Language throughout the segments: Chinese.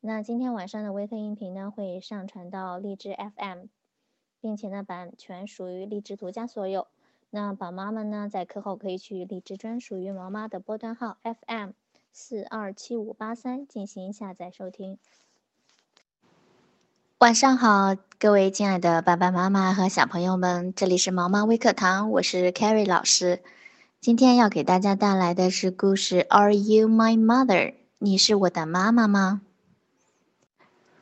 那今天晚上的微课音频呢，会上传到荔枝 FM，并且呢，版权属于荔枝独家所有。那宝妈们呢，在课后可以去荔枝专属于毛妈的波段号 FM 四二七五八三进行下载收听。晚上好，各位亲爱的爸爸妈妈和小朋友们，这里是毛妈微课堂，我是 Carrie 老师。今天要给大家带来的是故事 Are You My Mother？你是我的妈妈吗？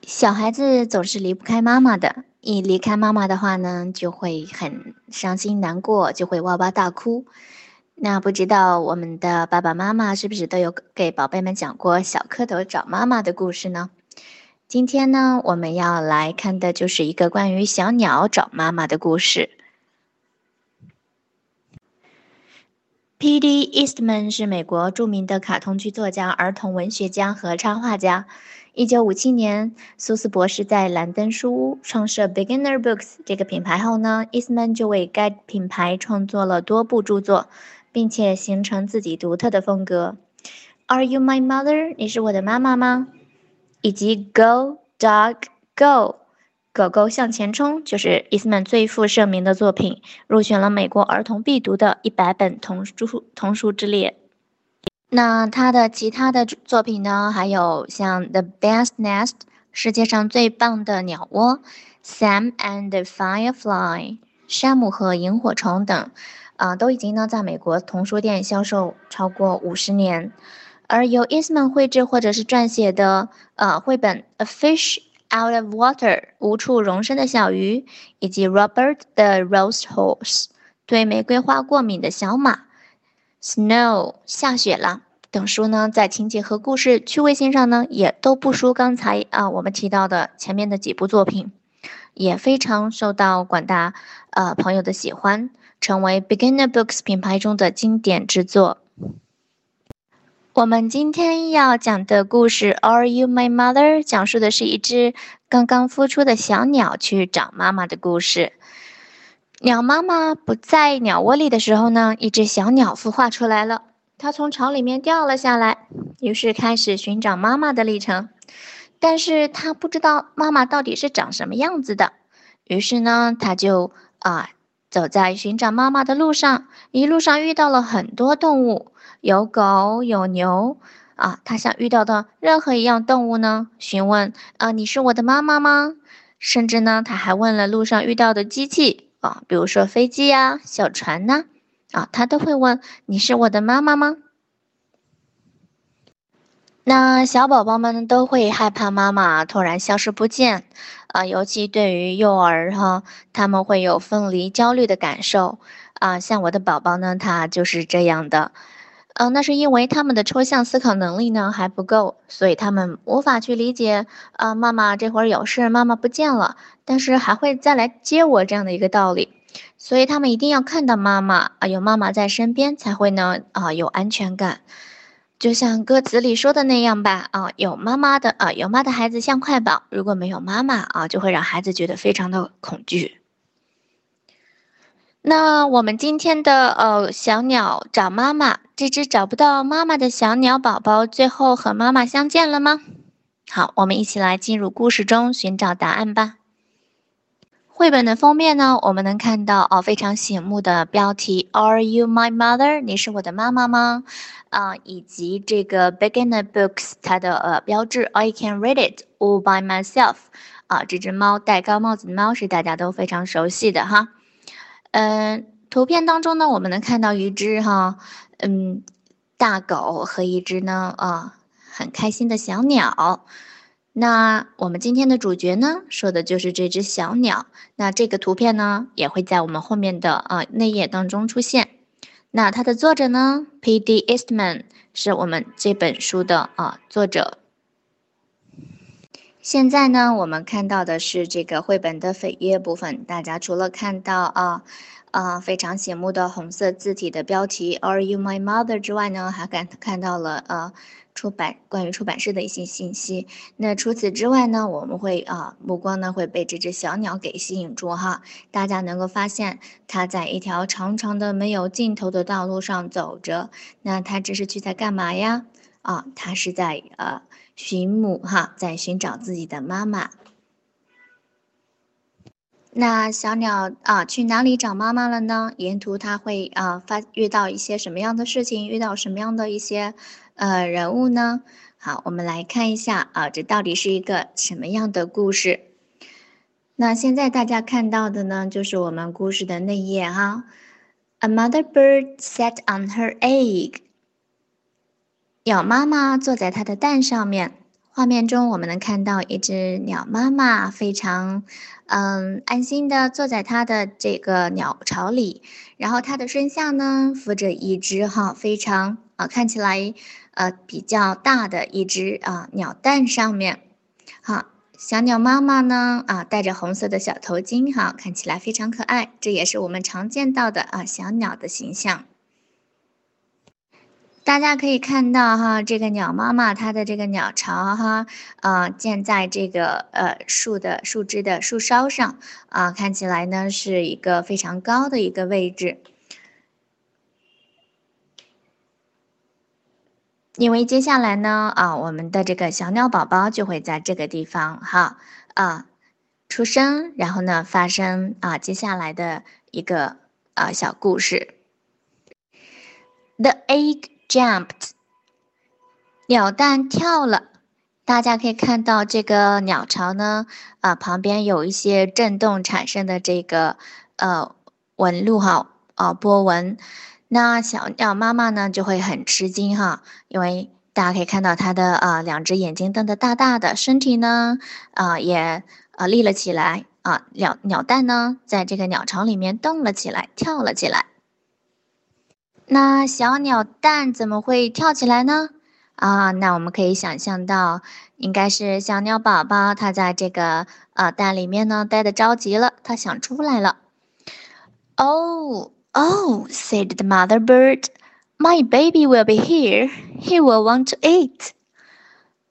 小孩子总是离不开妈妈的，一离开妈妈的话呢，就会很伤心难过，就会哇哇大哭。那不知道我们的爸爸妈妈是不是都有给宝贝们讲过小蝌蚪找妈妈的故事呢？今天呢，我们要来看的就是一个关于小鸟找妈妈的故事。P.D. Eastman 是美国著名的卡通剧作家、儿童文学家和插画家。一九五七年，苏斯博士在兰登书屋创设 Beginner Books 这个品牌后呢，Eastman 就为该品牌创作了多部著作，并且形成自己独特的风格。Are you my mother？你是我的妈妈吗？以及 Go Dog Go，狗狗向前冲，就是伊斯曼最负盛名的作品，入选了美国儿童必读的一百本童书童书之列。那他的其他的作品呢？还有像 The Best Nest，世界上最棒的鸟窝，Sam and Firefly，山姆和萤火虫等，啊，都已经呢在美国童书店销售超过五十年。而由 Eastman 绘制或者是撰写的呃绘本《A Fish Out of Water》无处容身的小鱼，以及 Robert the Rose Horse 对玫瑰花过敏的小马，《Snow》下雪了等书呢，在情节和故事趣味性上呢，也都不输刚才啊我们提到的前面的几部作品，也非常受到广大呃朋友的喜欢，成为 Beginner Books 品牌中的经典之作。我们今天要讲的故事《Are You My Mother》讲述的是一只刚刚孵出的小鸟去找妈妈的故事。鸟妈妈不在鸟窝里的时候呢，一只小鸟孵化出来了。它从巢里面掉了下来，于是开始寻找妈妈的历程。但是它不知道妈妈到底是长什么样子的，于是呢，它就啊走在寻找妈妈的路上，一路上遇到了很多动物。有狗有牛啊，他向遇到的任何一样动物呢询问啊，你是我的妈妈吗？甚至呢，他还问了路上遇到的机器啊，比如说飞机呀、小船呐，啊，他都会问你是我的妈妈吗？那小宝宝们都会害怕妈妈突然消失不见啊，尤其对于幼儿哈，他们会有分离焦虑的感受啊，像我的宝宝呢，他就是这样的。嗯，那是因为他们的抽象思考能力呢还不够，所以他们无法去理解啊，妈妈这会儿有事，妈妈不见了，但是还会再来接我这样的一个道理，所以他们一定要看到妈妈啊，有妈妈在身边才会呢啊有安全感，就像歌词里说的那样吧啊，有妈妈的啊，有妈的孩子像块宝，如果没有妈妈啊，就会让孩子觉得非常的恐惧。那我们今天的呃小鸟找妈妈，这只找不到妈妈的小鸟宝宝，最后和妈妈相见了吗？好，我们一起来进入故事中寻找答案吧。绘本的封面呢，我们能看到哦非常醒目的标题，Are you my mother？你是我的妈妈吗？啊，以及这个 Beginner Books 它的呃标志，I can read it all by myself。啊，这只猫戴高帽子的猫是大家都非常熟悉的哈。嗯，图片当中呢，我们能看到一只哈，嗯，大狗和一只呢啊很开心的小鸟。那我们今天的主角呢，说的就是这只小鸟。那这个图片呢，也会在我们后面的啊内页当中出现。那它的作者呢，P.D. Eastman 是我们这本书的啊作者。现在呢，我们看到的是这个绘本的扉页部分。大家除了看到啊啊非常醒目的红色字体的标题 “Are you my mother” 之外呢，还看看到了呃出版关于出版社的一些信息。那除此之外呢，我们会啊目光呢会被这只小鸟给吸引住哈。大家能够发现，它在一条长长的没有尽头的道路上走着。那它这是去在干嘛呀？啊，它是在呃寻母哈，在寻找自己的妈妈。那小鸟啊，去哪里找妈妈了呢？沿途它会啊发遇到一些什么样的事情？遇到什么样的一些呃人物呢？好，我们来看一下啊，这到底是一个什么样的故事？那现在大家看到的呢，就是我们故事的内页哈。A mother bird sat on her egg。鸟妈妈坐在它的蛋上面。画面中我们能看到一只鸟妈妈非常，嗯，安心的坐在它的这个鸟巢里，然后它的身下呢附着一只哈非常啊看起来呃比较大的一只啊鸟蛋上面，好，小鸟妈妈呢啊戴着红色的小头巾哈看起来非常可爱，这也是我们常见到的啊小鸟的形象。大家可以看到哈，这个鸟妈妈它的这个鸟巢哈，啊建在这个呃树的树枝的树梢上啊，看起来呢是一个非常高的一个位置。因为接下来呢啊，我们的这个小鸟宝宝就会在这个地方哈啊出生，然后呢发生啊接下来的一个啊小故事。The egg. Jumped，鸟蛋跳了。大家可以看到这个鸟巢呢，啊，旁边有一些震动产生的这个呃纹路哈，啊波纹。那小鸟妈妈呢就会很吃惊哈，因为大家可以看到它的啊两只眼睛瞪得大大的，身体呢啊也啊立了起来啊，鸟鸟蛋呢在这个鸟巢里面动了起来，跳了起来。那小鸟蛋怎么会跳起来呢？啊，那我们可以想象到，应该是小鸟宝宝它在这个呃蛋里面呢待的着急了，它想出来了。Oh, oh, said the mother bird, my baby will be here. He will want to eat.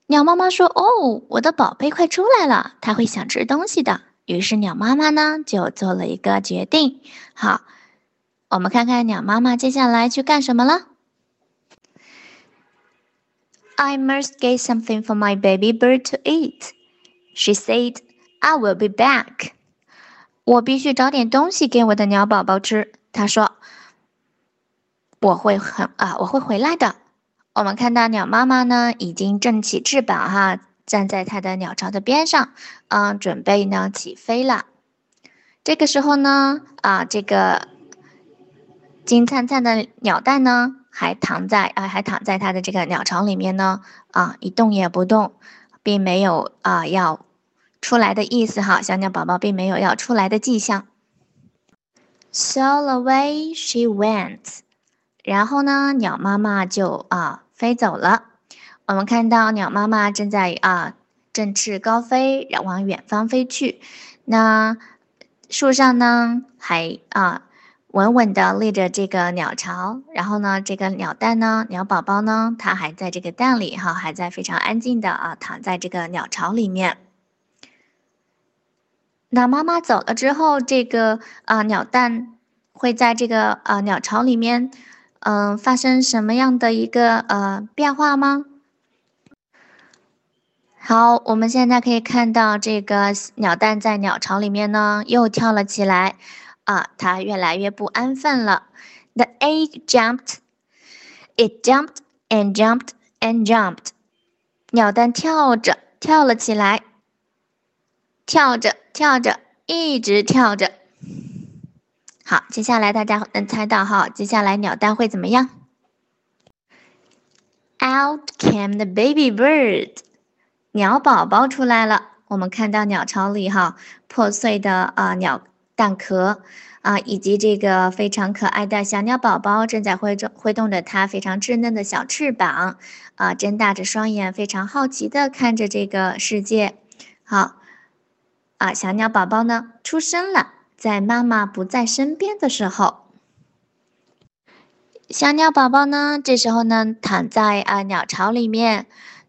鸟妈妈说：“哦，我的宝贝快出来了，他会想吃东西的。”于是鸟妈妈呢就做了一个决定，好。我们看看鸟妈妈接下来去干什么了。I must get something for my baby bird to eat, she said. I will be back. 我必须找点东西给我的鸟宝宝吃。她说：“我会很啊，我会回来的。”我们看到鸟妈妈呢，已经振起翅膀哈，站在它的鸟巢的边上，嗯，准备呢起飞了。这个时候呢，啊，这个。金灿灿的鸟蛋呢，还躺在啊，还躺在它的这个鸟巢里面呢，啊，一动也不动，并没有啊要出来的意思哈。小鸟宝宝并没有要出来的迹象。So away she went，然后呢，鸟妈妈就啊飞走了。我们看到鸟妈妈正在啊振翅高飞，往远方飞去。那树上呢，还啊。稳稳的立着这个鸟巢，然后呢，这个鸟蛋呢，鸟宝宝呢，它还在这个蛋里哈，还在非常安静的啊，躺在这个鸟巢里面。那妈妈走了之后，这个啊鸟蛋会在这个啊鸟巢里面，嗯，发生什么样的一个呃变化吗？好，我们现在可以看到这个鸟蛋在鸟巢里面呢，又跳了起来。啊，它越来越不安分了。The egg jumped, it jumped and jumped and jumped。鸟蛋跳着跳了起来，跳着跳着一直跳着。好，接下来大家能猜到哈，接下来鸟蛋会怎么样？Out came the baby bird，鸟宝宝出来了。我们看到鸟巢里哈破碎的啊鸟。蛋壳啊，以及这个非常可爱的小鸟宝宝正在挥动挥动着它非常稚嫩的小翅膀，啊，睁大着双眼，非常好奇的看着这个世界。好，啊，小鸟宝宝呢出生了，在妈妈不在身边的时候，小鸟宝宝呢这时候呢躺在啊鸟巢里面。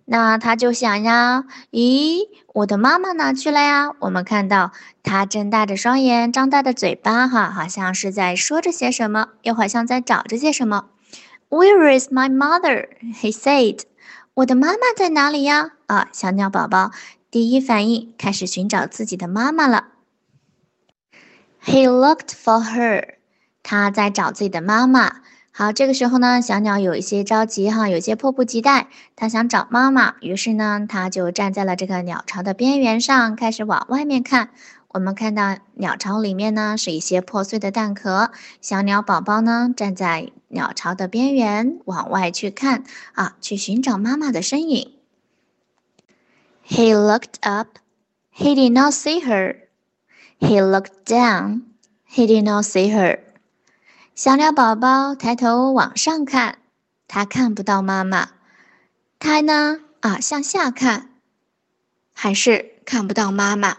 那他就想呀，咦，我的妈妈哪去了呀？我们看到他睁大着双眼，张大的嘴巴，哈，好像是在说着些什么，又好像在找着些什么。Where is my mother? He said. 我的妈妈在哪里呀？啊，小鸟宝宝第一反应开始寻找自己的妈妈了。He looked for her，他在找自己的妈妈。好，这个时候呢，小鸟有一些着急哈，有些迫不及待，它想找妈妈。于是呢，它就站在了这个鸟巢的边缘上，开始往外面看。我们看到鸟巢里面呢是一些破碎的蛋壳，小鸟宝宝呢站在鸟巢的边缘往外去看啊，去寻找妈妈的身影。He looked up, he did not see her. He looked down, he did not see her. 小鸟宝宝抬头往上看，它看不到妈妈。它呢啊向下看，还是看不到妈妈。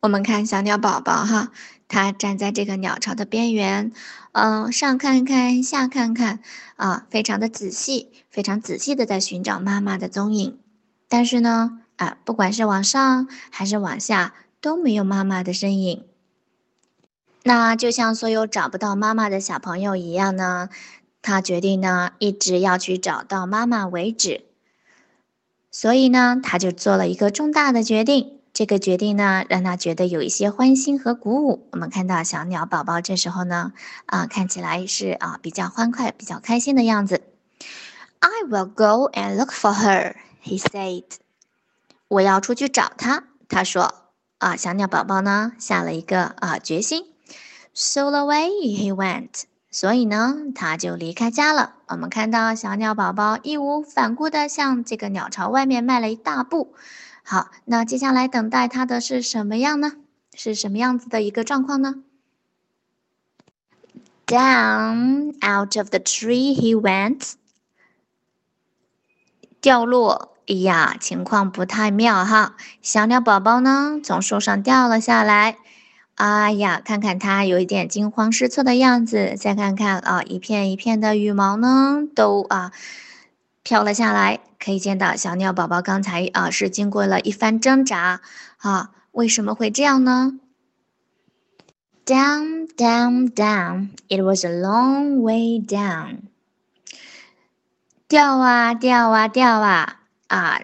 我们看小鸟宝宝哈，它站在这个鸟巢的边缘，嗯，上看看，下看看，啊，非常的仔细，非常仔细的在寻找妈妈的踪影。但是呢，啊，不管是往上还是往下，都没有妈妈的身影。那就像所有找不到妈妈的小朋友一样呢，他决定呢，一直要去找到妈妈为止。所以呢，他就做了一个重大的决定。这个决定呢，让他觉得有一些欢欣和鼓舞。我们看到小鸟宝宝这时候呢，啊，看起来是啊比较欢快、比较开心的样子。I will go and look for her, he said. 我要出去找她，他说。啊，小鸟宝宝呢下了一个啊决心。So away he went. 所以呢，他就离开家了。我们看到小鸟宝宝义无反顾地向这个鸟巢外面迈了一大步。好，那接下来等待他的是什么样呢？是什么样子的一个状况呢？Down out of the tree he went，掉落，哎呀，情况不太妙哈。小鸟宝宝呢，从树上掉了下来，哎呀，看看它有一点惊慌失措的样子，再看看啊，一片一片的羽毛呢，都啊。飘了下来，可以见到小鸟宝宝刚才啊是经过了一番挣扎啊，为什么会这样呢？Down, down, down. It was a long way down. 掉啊掉啊掉啊啊！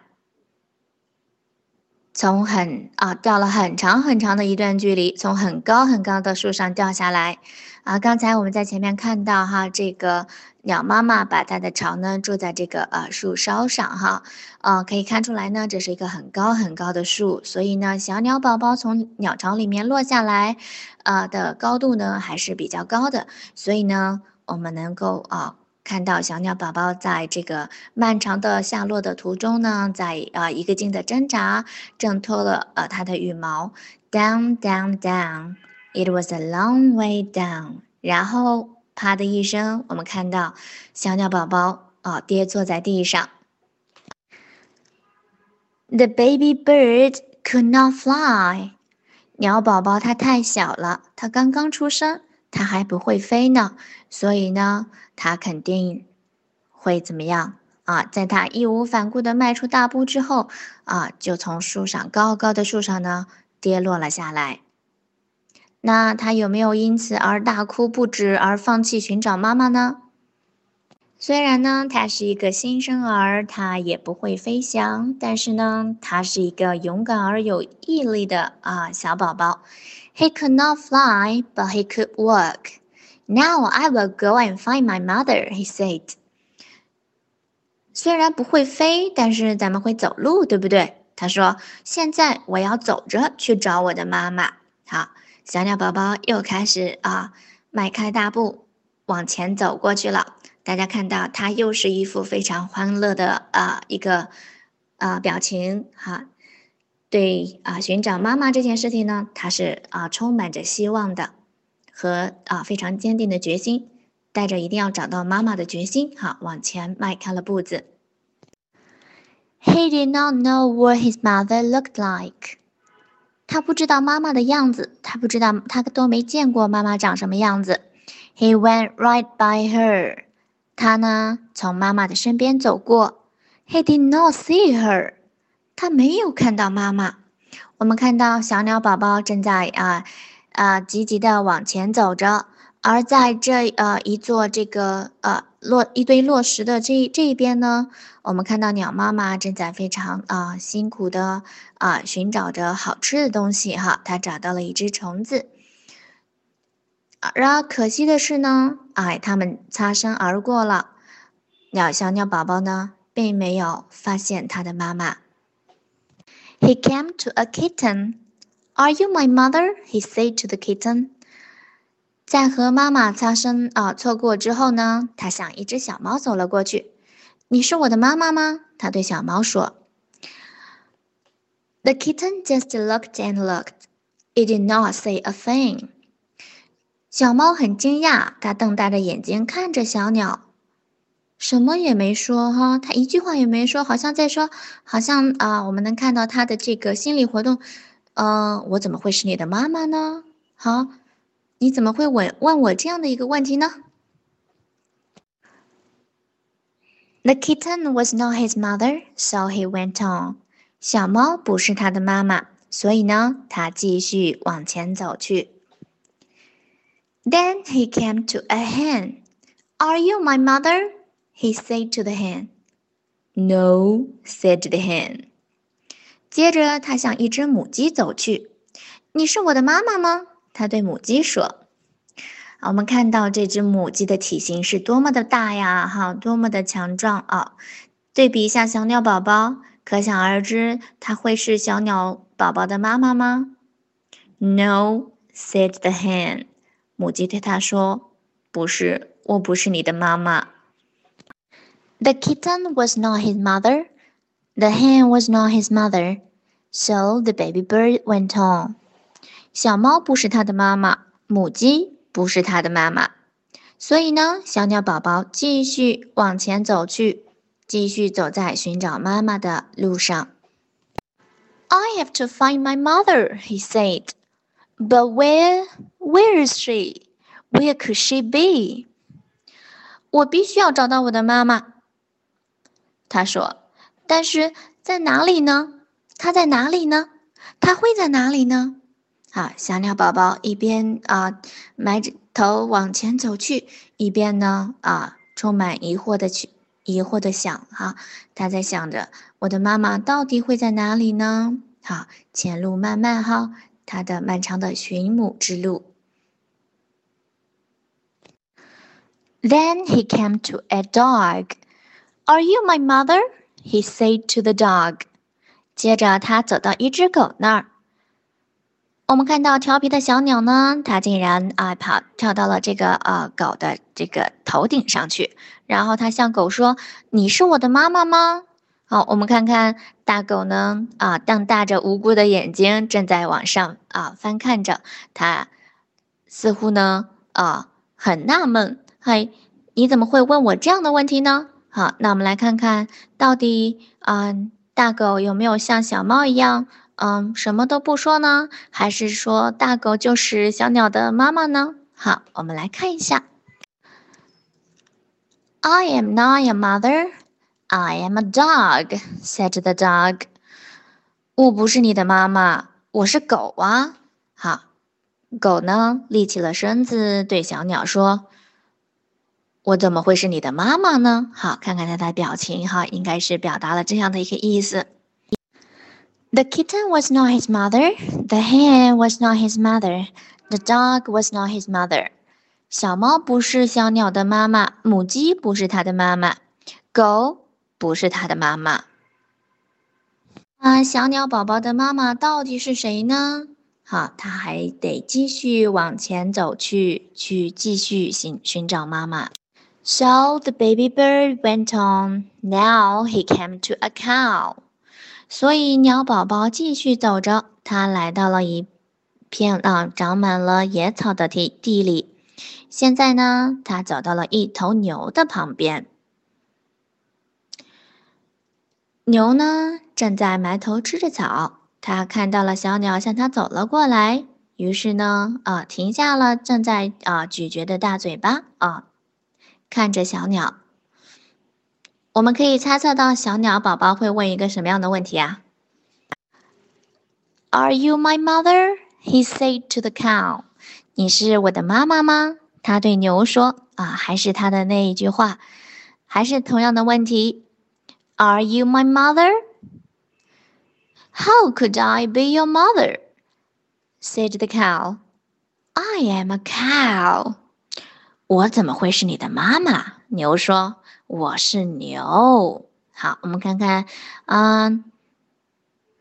从很啊掉了很长很长的一段距离，从很高很高的树上掉下来。啊，刚才我们在前面看到哈，这个鸟妈妈把它的巢呢住在这个呃树梢上哈，呃，可以看出来呢，这是一个很高很高的树，所以呢，小鸟宝宝从鸟巢里面落下来，呃的高度呢还是比较高的，所以呢，我们能够啊看到小鸟宝宝在这个漫长的下落的途中呢，在啊一个劲的挣扎，挣脱了呃它的羽毛，down down down。It was a long way down。然后啪的一声，我们看到小鸟宝宝啊跌坐在地上。The baby bird could not fly。鸟宝宝它太小了，它刚刚出生，它还不会飞呢，所以呢，它肯定会怎么样啊？在它义无反顾的迈出大步之后啊，就从树上高高的树上呢跌落了下来。那他有没有因此而大哭不止，而放弃寻找妈妈呢？虽然呢，他是一个新生儿，他也不会飞翔，但是呢，他是一个勇敢而有毅力的啊小宝宝。He could not fly, but he could walk. Now I will go and find my mother, he said. 虽然不会飞，但是咱们会走路，对不对？他说：“现在我要走着去找我的妈妈。”好。小鸟宝宝又开始啊，迈开大步往前走过去了。大家看到，它又是一副非常欢乐的啊一个啊表情哈。对啊，寻找妈妈这件事情呢，他是啊充满着希望的和啊非常坚定的决心，带着一定要找到妈妈的决心哈，往前迈开了步子。He did not know what his mother looked like. 他不知道妈妈的样子，他不知道，他都没见过妈妈长什么样子。He went right by her，他呢从妈妈的身边走过。He did not see her，他没有看到妈妈。我们看到小鸟宝宝正在啊啊积极的往前走着，而在这呃一座这个呃落一堆落石的这这一边呢，我们看到鸟妈妈正在非常啊辛苦的啊寻找着好吃的东西哈，它找到了一只虫子。然而可惜的是呢，哎，他们擦身而过了，鸟小鸟宝宝呢并没有发现他的妈妈。He came to a kitten. Are you my mother? He said to the kitten. 在和妈妈擦身啊错过之后呢，他向一只小猫走了过去。你是我的妈妈吗？他对小猫说。The kitten just looked and looked. It did not say a thing. 小猫很惊讶，它瞪大着眼睛看着小鸟， 什么也没说哈，他一句话也没说，好像在说，好像啊，我们能看到他的这个心理活动。嗯，我怎么会是你的妈妈呢？好。你怎么会问问我这样的一个问题呢？The kitten was not his mother, so he went on. 小猫不是他的妈妈，所以呢，他继续往前走去。Then he came to a hen. Are you my mother? He said to the hen. No, said the hen. 接着，他向一只母鸡走去。你是我的妈妈吗？他对母鸡说：“我们看到这只母鸡的体型是多么的大呀，哈，多么的强壮啊！对比一下小鸟宝宝，可想而知，它会是小鸟宝宝的妈妈吗？”“No,” said the hen。母鸡对他说：“不是，我不是你的妈妈。” The kitten was not his mother. The hen was not his mother. So the baby bird went on. 小猫不是它的妈妈，母鸡不是它的妈妈，所以呢，小鸟宝宝继续往前走去，继续走在寻找妈妈的路上。I have to find my mother, he said. But where, where is she? Where could she be? 我必须要找到我的妈妈， 他说。但是在哪里呢？他在哪里呢？他会在哪里呢？好，小鸟宝宝一边啊埋着头往前走去，一边呢啊充满疑惑的去疑惑的想哈，他在想着我的妈妈到底会在哪里呢？好，前路漫漫哈，他的漫长的寻母之路。Then he came to a dog. Are you my mother? He said to the dog. 接着他走到一只狗那儿。我们看到调皮的小鸟呢，它竟然啊跑跳到了这个呃狗的这个头顶上去，然后它向狗说：“你是我的妈妈吗？”好，我们看看大狗呢啊瞪大着无辜的眼睛，正在往上啊翻看着，它似乎呢啊很纳闷，嘿，你怎么会问我这样的问题呢？好，那我们来看看到底嗯大狗有没有像小猫一样。嗯，什么都不说呢？还是说大狗就是小鸟的妈妈呢？好，我们来看一下。I am not your mother. I am a dog," said the dog. 我不是你的妈妈，我是狗啊。好，狗呢立起了身子，对小鸟说：“我怎么会是你的妈妈呢？”好，看看他的表情，哈，应该是表达了这样的一个意思。The kitten was not his mother. The hen was not his mother. The dog was not his mother. 小猫不是小鸟的妈妈，母鸡不是它的妈妈，狗不是它的妈妈。啊，小鸟宝宝的妈妈到底是谁呢？好，它还得继续往前走去，去继续寻寻找妈妈。So the baby bird went on. Now he came to a cow. 所以鸟宝宝继续走着，它来到了一片啊长满了野草的地地里。现在呢，它走到了一头牛的旁边。牛呢正在埋头吃着草，它看到了小鸟向它走了过来，于是呢啊停下了正在啊咀嚼的大嘴巴啊，看着小鸟。我们可以猜测到小鸟宝宝会问一个什么样的问题啊？Are you my mother? He said to the cow. 你是我的妈妈吗？他对牛说：“啊，还是他的那一句话，还是同样的问题。Are you my mother? How could I be your mother?” said the cow. I am a cow. 我怎么会是你的妈妈？牛说：“我是牛。”好，我们看看，嗯，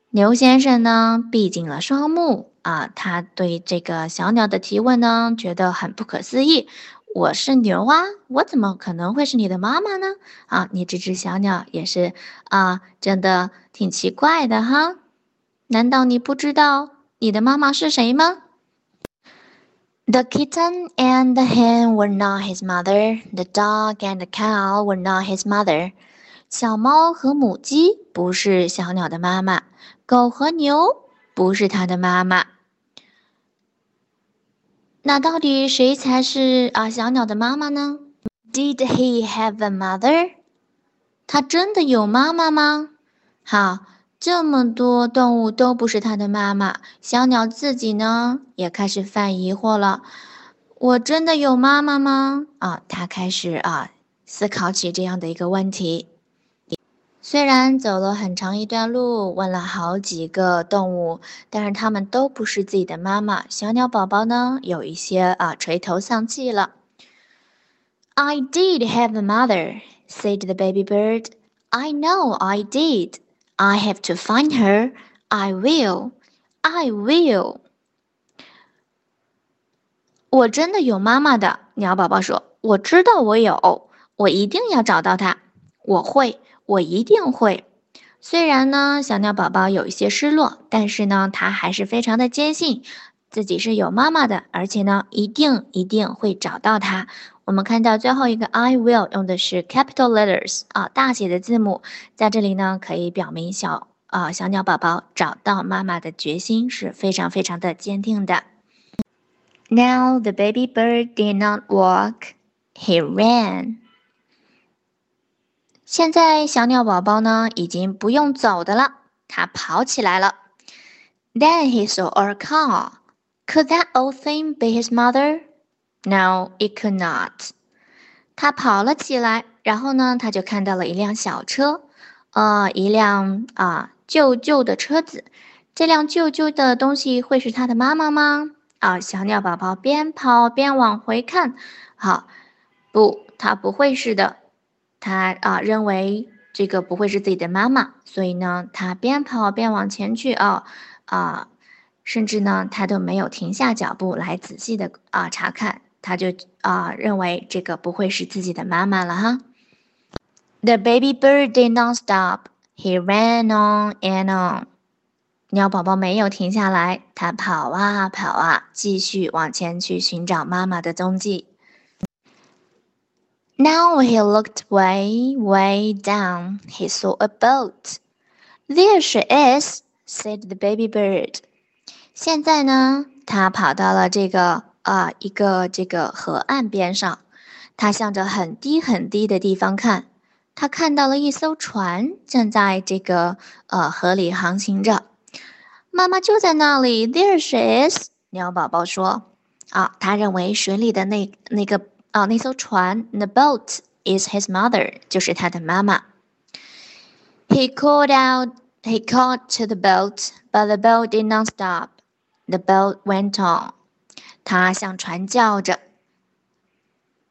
牛先生呢，闭紧了双目。啊，他对这个小鸟的提问呢，觉得很不可思议。我是牛啊，我怎么可能会是你的妈妈呢？啊，你这只小鸟也是啊，真的挺奇怪的哈。难道你不知道你的妈妈是谁吗？The kitten and the hen were not his mother. The dog and the cow were not his mother. 小猫和母鸡不是小鸟的妈妈，狗和牛不是它的妈妈。那到底谁才是啊小鸟的妈妈呢？Did he have a mother？他真的有妈妈吗？好，这么多动物都不是他的妈妈，小鸟自己呢也开始犯疑惑了。我真的有妈妈吗？啊，它开始啊思考起这样的一个问题。虽然走了很长一段路，问了好几个动物，但是他们都不是自己的妈妈。小鸟宝宝呢，有一些啊垂头丧气了。I did have a mother, said the baby bird. I know I did. I have to find her. I will. I will. 我真的有妈妈的，鸟宝宝说：“我知道我有，我一定要找到她。我会。”我一定会。虽然呢，小鸟宝宝有一些失落，但是呢，他还是非常的坚信自己是有妈妈的，而且呢，一定一定会找到她。我们看到最后一个 I will 用的是 capital letters 啊，大写的字母，在这里呢，可以表明小啊小鸟宝宝找到妈妈的决心是非常非常的坚定的。Now the baby bird did not walk; he ran. 现在小鸟宝宝呢，已经不用走的了，它跑起来了。Then he saw a car. Could that old thing be his mother? No, it could not. 他跑了起来，然后呢，他就看到了一辆小车，呃，一辆啊旧旧的车子。这辆旧旧的东西会是他的妈妈吗？啊，小鸟宝宝边跑边往回看。好，不，它不会是的。他啊认为这个不会是自己的妈妈，所以呢，他边跑边往前去啊啊，甚至呢，他都没有停下脚步来仔细的啊查看，他就啊认为这个不会是自己的妈妈了哈。The baby bird did not stop. He ran on and on. 鸟宝宝没有停下来，它跑啊跑啊，继续往前去寻找妈妈的踪迹。Now he looked way, way down. He saw a boat. There she is, said the baby bird. 现在呢，他跑到了这个啊一个这个河岸边上，他向着很低很低的地方看，他看到了一艘船正在这个呃河里航行着。妈妈就在那里，There she is，鸟宝宝说。啊，他认为水里的那那个。啊，那艘船，the boat is his mother，就是他的妈妈。He called out, he called to the boat, but the boat did not stop. The boat went on. 他向船叫着，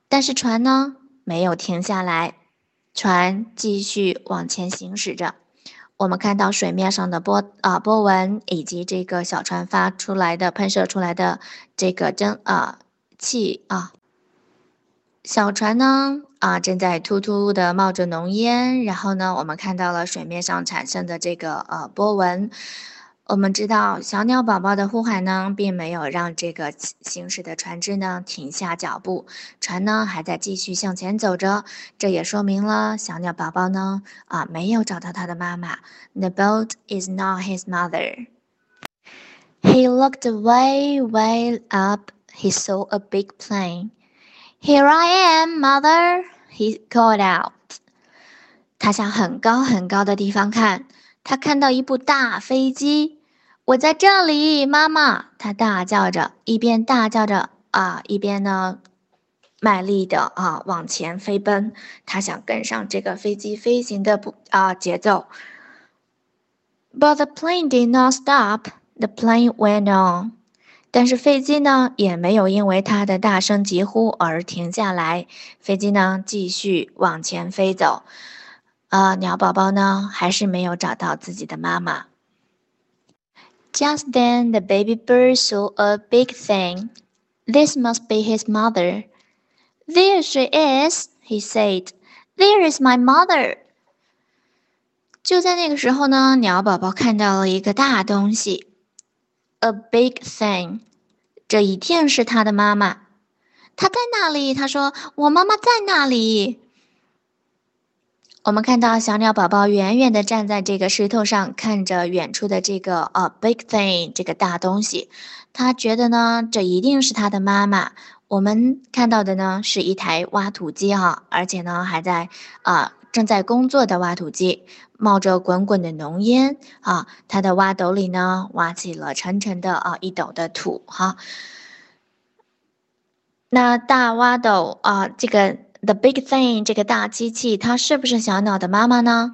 但是船呢没有停下来，船继续往前行驶着。我们看到水面上的波啊波纹，以及这个小船发出来的喷射出来的这个蒸啊气啊。小船呢，啊，正在突突的冒着浓烟。然后呢，我们看到了水面上产生的这个呃波纹。我们知道，小鸟宝宝的呼喊呢，并没有让这个行驶的船只呢停下脚步，船呢还在继续向前走着。这也说明了小鸟宝宝呢，啊，没有找到他的妈妈。The boat is not his mother. He looked way, way up. He saw a big plane. Here I am, mother. He called out. 他向很高很高的地方看，他看到一部大飞机。我在这里，妈妈！他大叫着，一边大叫着啊，一边呢，卖力的啊往前飞奔，它想跟上这个飞机飞行的步啊节奏。But the plane did not stop. The plane went on. 但是飞机呢也没有因为它的大声疾呼而停下来，飞机呢继续往前飞走。呃，鸟宝宝呢还是没有找到自己的妈妈。Just then, the baby bird saw a big thing. This must be his mother. There she is, he said. There is my mother. 就在那个时候呢，鸟宝宝看到了一个大东西，a big thing。这一定是他的妈妈。他在哪里？他说：“我妈妈在那里。” ”我们看到小鸟宝宝远远的站在这个石头上，看着远处的这个呃 big thing 这个大东西，他觉得呢，这一定是他的妈妈。我们看到的呢是一台挖土机哈，而且呢还在啊正在工作的挖土机，冒着滚滚的浓烟啊，它的挖斗里呢挖起了沉沉的啊一斗的土哈。那大挖斗啊，这个。The big thing，这个大机器，它是不是小鸟的妈妈呢？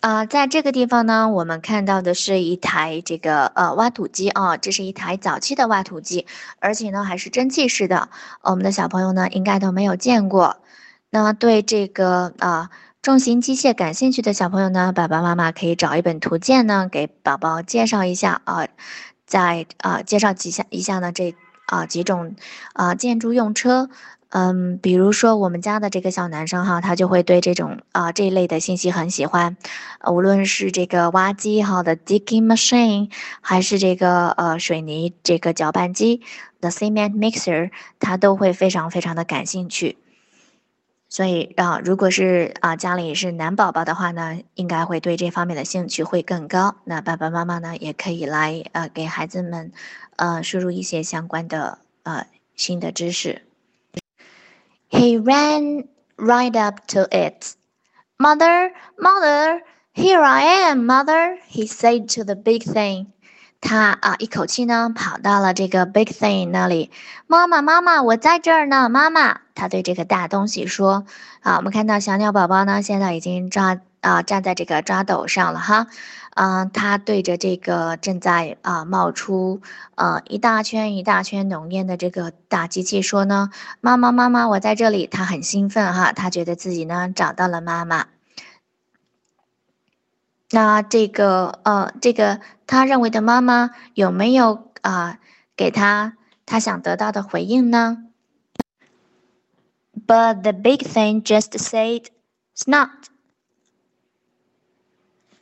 啊，在这个地方呢，我们看到的是一台这个呃挖土机啊，这是一台早期的挖土机，而且呢还是蒸汽式的。我们的小朋友呢应该都没有见过。那对这个啊重型机械感兴趣的小朋友呢，爸爸妈妈可以找一本图鉴呢，给宝宝介绍一下啊，在啊介绍几下一下呢这啊几种啊建筑用车。嗯，比如说我们家的这个小男生哈，他就会对这种啊这一类的信息很喜欢，无论是这个挖机哈的 digging machine，还是这个呃水泥这个搅拌机 the cement mixer，他都会非常非常的感兴趣。所以啊，如果是啊家里是男宝宝的话呢，应该会对这方面的兴趣会更高。那爸爸妈妈呢，也可以来呃给孩子们呃输入一些相关的呃新的知识。He ran right up to it. Mother, mother, here I am, mother, he said to the big thing. 他啊，一口气呢跑到了这个 big thing 那里。妈妈，妈妈，我在这儿呢，妈妈。他对这个大东西说：“啊，我们看到小鸟宝宝呢，现在已经抓啊站在这个抓斗上了哈。嗯，他对着这个正在啊冒出呃一大圈一大圈浓烟的这个大机器说呢：妈妈，妈妈，我在这里。他很兴奋哈，他觉得自己呢找到了妈妈。那这个呃这个。他认为的妈妈有没有啊给他他想得到的回应呢？But the big thing just said, "Snot."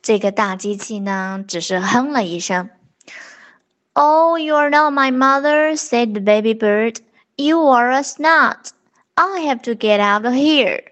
这个大机器呢，只是哼了一声。Oh, you are not my mother," said the baby bird. "You are a snot. I have to get out of here."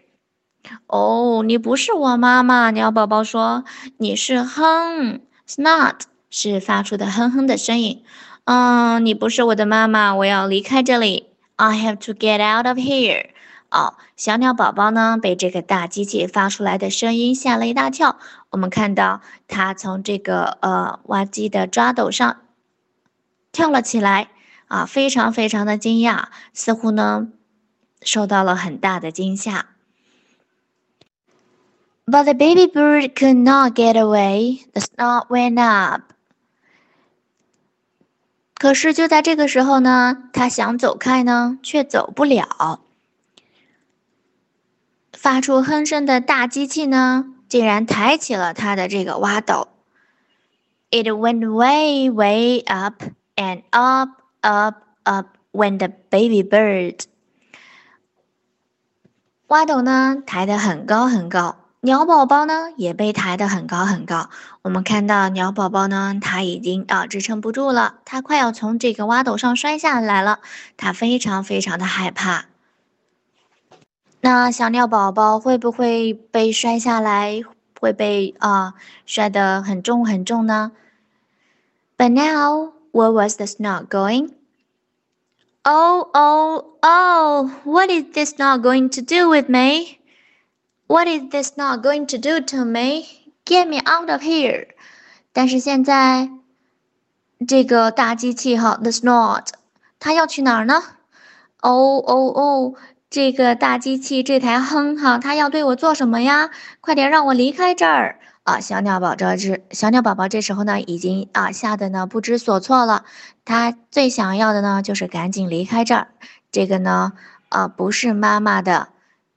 哦，你不是我妈妈，鸟宝宝说，你是哼，snot。是发出的哼哼的声音。嗯，你不是我的妈妈，我要离开这里。I have to get out of here。哦，小鸟宝宝呢，被这个大机器发出来的声音吓了一大跳。我们看到它从这个呃挖机的抓斗上跳了起来，啊，非常非常的惊讶，似乎呢受到了很大的惊吓。But the baby bird could not get away. The snot went up. 可是就在这个时候呢，他想走开呢，却走不了。发出哼声的大机器呢，竟然抬起了他的这个挖斗。It went way, way up and up, up, up When the baby bird。挖斗呢，抬得很高很高。鸟宝宝呢也被抬得很高很高。我们看到鸟宝宝呢，它已经啊支撑不住了，它快要从这个挖斗上摔下来了，它非常非常的害怕。那小鸟宝宝会不会被摔下来？会被啊摔得很重很重呢？But now, where was the snot going? Oh, oh, oh! What is this snot going to do with me? What is this not going to do to me? Get me out of here! 但是现在，这个大机器哈，the snot，它要去哪儿呢？哦哦哦，这个大机器这台哼哈，它要对我做什么呀？快点让我离开这儿啊！小鸟宝宝这小鸟宝宝这时候呢，已经啊吓得呢不知所措了。它最想要的呢，就是赶紧离开这儿。这个呢，啊，不是妈妈的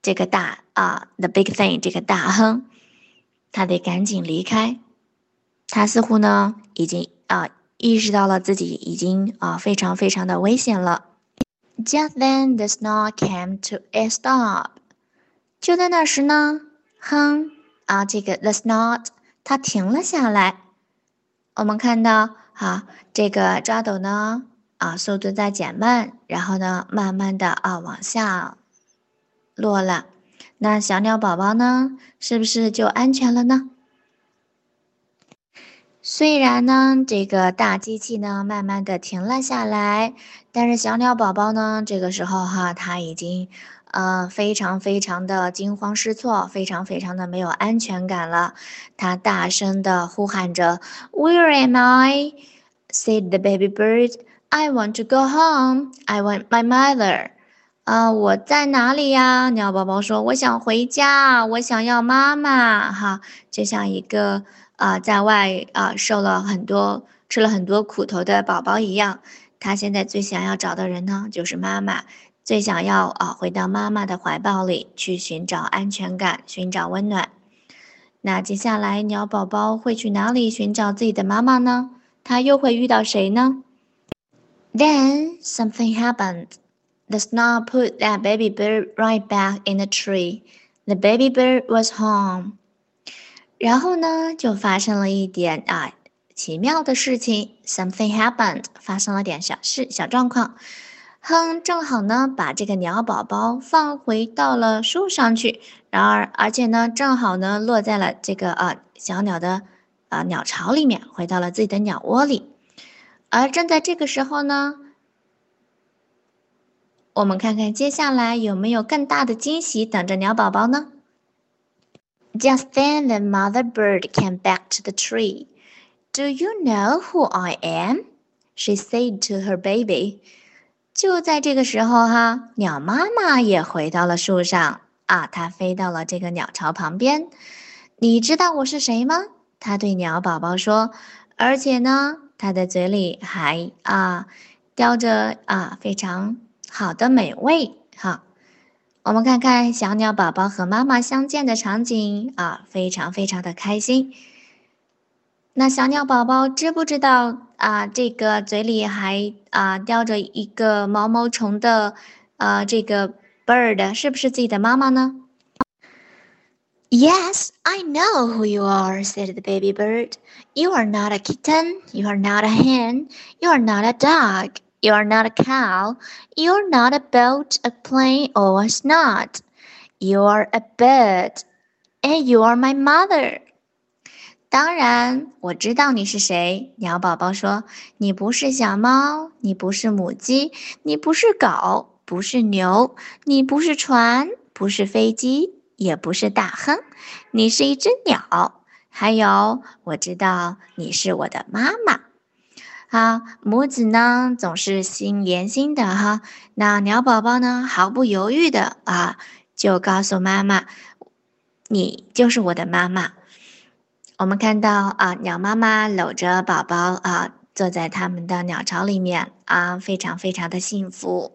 这个大啊，the big thing，这个大哼，它得赶紧离开。它似乎呢，已经啊意识到了自己已经啊非常非常的危险了。Just then, the snow came to a stop。就在那时呢，哼啊，这个 the snow 它停了下来。我们看到啊，这个抓斗呢啊，速度在减慢，然后呢，慢慢的啊往下落了。那小鸟宝宝呢，是不是就安全了呢？虽然呢，这个大机器呢慢慢的停了下来，但是小鸟宝宝呢，这个时候哈，它已经，呃，非常非常的惊慌失措，非常非常的没有安全感了。它大声的呼喊着：“Where am I?” said the baby bird. “I want to go home. I want my mother.” 啊，我在哪里呀？鸟宝宝说：“我想回家，我想要妈妈。”哈，就像一个。啊，在外啊，受了很多、吃了很多苦头的宝宝一样，他现在最想要找的人呢，就是妈妈，最想要啊，回到妈妈的怀抱里去寻找安全感、寻找温暖。那接下来，鸟宝宝会去哪里寻找自己的妈妈呢？他又会遇到谁呢？Then something happened. The snow put that baby bird right back in the tree. The baby bird was home. 然后呢，就发生了一点啊奇妙的事情，something happened，发生了点小事、小状况。哼，正好呢，把这个鸟宝宝放回到了树上去，然而，而且呢，正好呢，落在了这个啊小鸟的啊鸟巢里面，回到了自己的鸟窝里。而正在这个时候呢，我们看看接下来有没有更大的惊喜等着鸟宝宝呢？Just then the mother bird came back to the tree. Do you know who I am? She said to her baby. 就在这个时候，哈，鸟妈妈也回到了树上啊，它飞到了这个鸟巢旁边。你知道我是谁吗？它对鸟宝宝说。而且呢，它的嘴里还啊叼着啊非常好的美味，哈。我们看看小鸟宝宝和妈妈相见的场景啊，非常非常的开心。那小鸟宝宝知不知道啊？这个嘴里还啊叼着一个毛毛虫的啊这个 bird 是不是自己的妈妈呢？Yes, I know who you are," said the baby bird. "You are not a kitten. You are not a hen. You are not a dog." You are not a cow. You are not a boat, a plane, or a snot. You are a bird, and you are my mother. 当然，我知道你是谁。鸟宝宝说：“你不是小猫，你不是母鸡，你不是狗，不是牛，你不是船，不是飞机，也不是大亨，你是一只鸟。还有，我知道你是我的妈妈。” 好，母子呢总是心连心的哈。那鸟宝宝呢毫不犹豫的啊，就告诉妈妈：“你就是我的妈妈。”我们看到啊，鸟妈妈搂着宝宝啊，坐在他们的鸟巢里面啊，非常非常的幸福。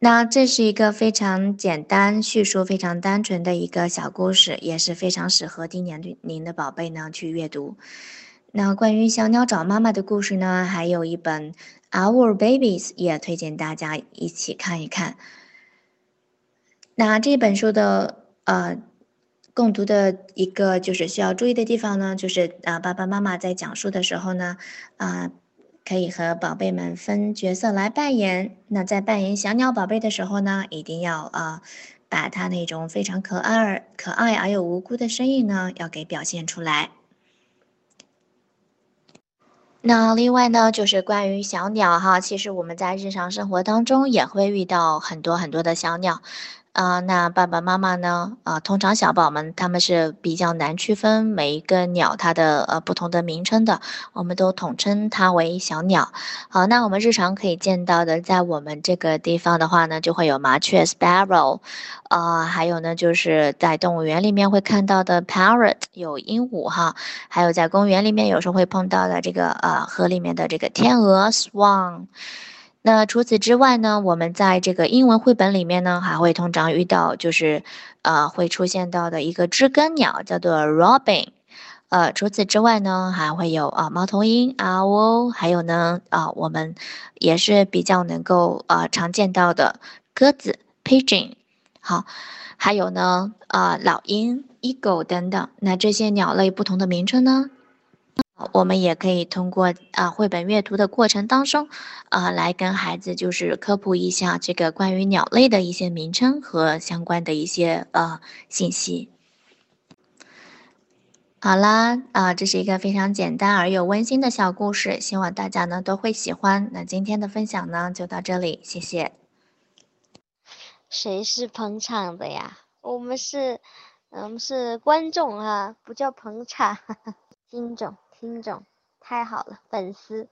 那这是一个非常简单、叙述非常单纯的一个小故事，也是非常适合低年龄的宝贝呢去阅读。那关于小鸟找妈妈的故事呢，还有一本《Our Babies》，也推荐大家一起看一看。那这本书的呃，共读的一个就是需要注意的地方呢，就是啊，爸爸妈妈在讲述的时候呢，啊，可以和宝贝们分角色来扮演。那在扮演小鸟宝贝的时候呢，一定要啊，把它那种非常可爱、可爱而又无辜的声音呢，要给表现出来。那另外呢，就是关于小鸟哈，其实我们在日常生活当中也会遇到很多很多的小鸟，啊，那爸爸妈妈呢？啊，通常小宝们他们是比较难区分每一个鸟它的呃不同的名称的，我们都统称它为小鸟。好，那我们日常可以见到的，在我们这个地方的话呢，就会有麻雀 （sparrow），啊，还有呢就是在动物园里面会看到的 parrot，有鹦鹉哈，还有在公园里面有时候会碰到的这个呃河里面的这个天鹅 （swan）。那除此之外呢，我们在这个英文绘本里面呢，还会通常遇到，就是呃会出现到的一个知更鸟，叫做 robin。呃，除此之外呢，还会有啊猫头鹰 owl，还有呢啊我们也是比较能够呃常见到的鸽子 pigeon。好，还有呢啊老鹰 eagle 等等。那这些鸟类不同的名称呢？我们也可以通过啊绘本阅读的过程当中，啊来跟孩子就是科普一下这个关于鸟类的一些名称和相关的一些呃信息。好啦，啊这是一个非常简单而又温馨的小故事，希望大家呢都会喜欢。那今天的分享呢就到这里，谢谢。谁是捧场的呀？我们是，我嗯是观众啊，不叫捧场，听众。听众，太好了，粉丝。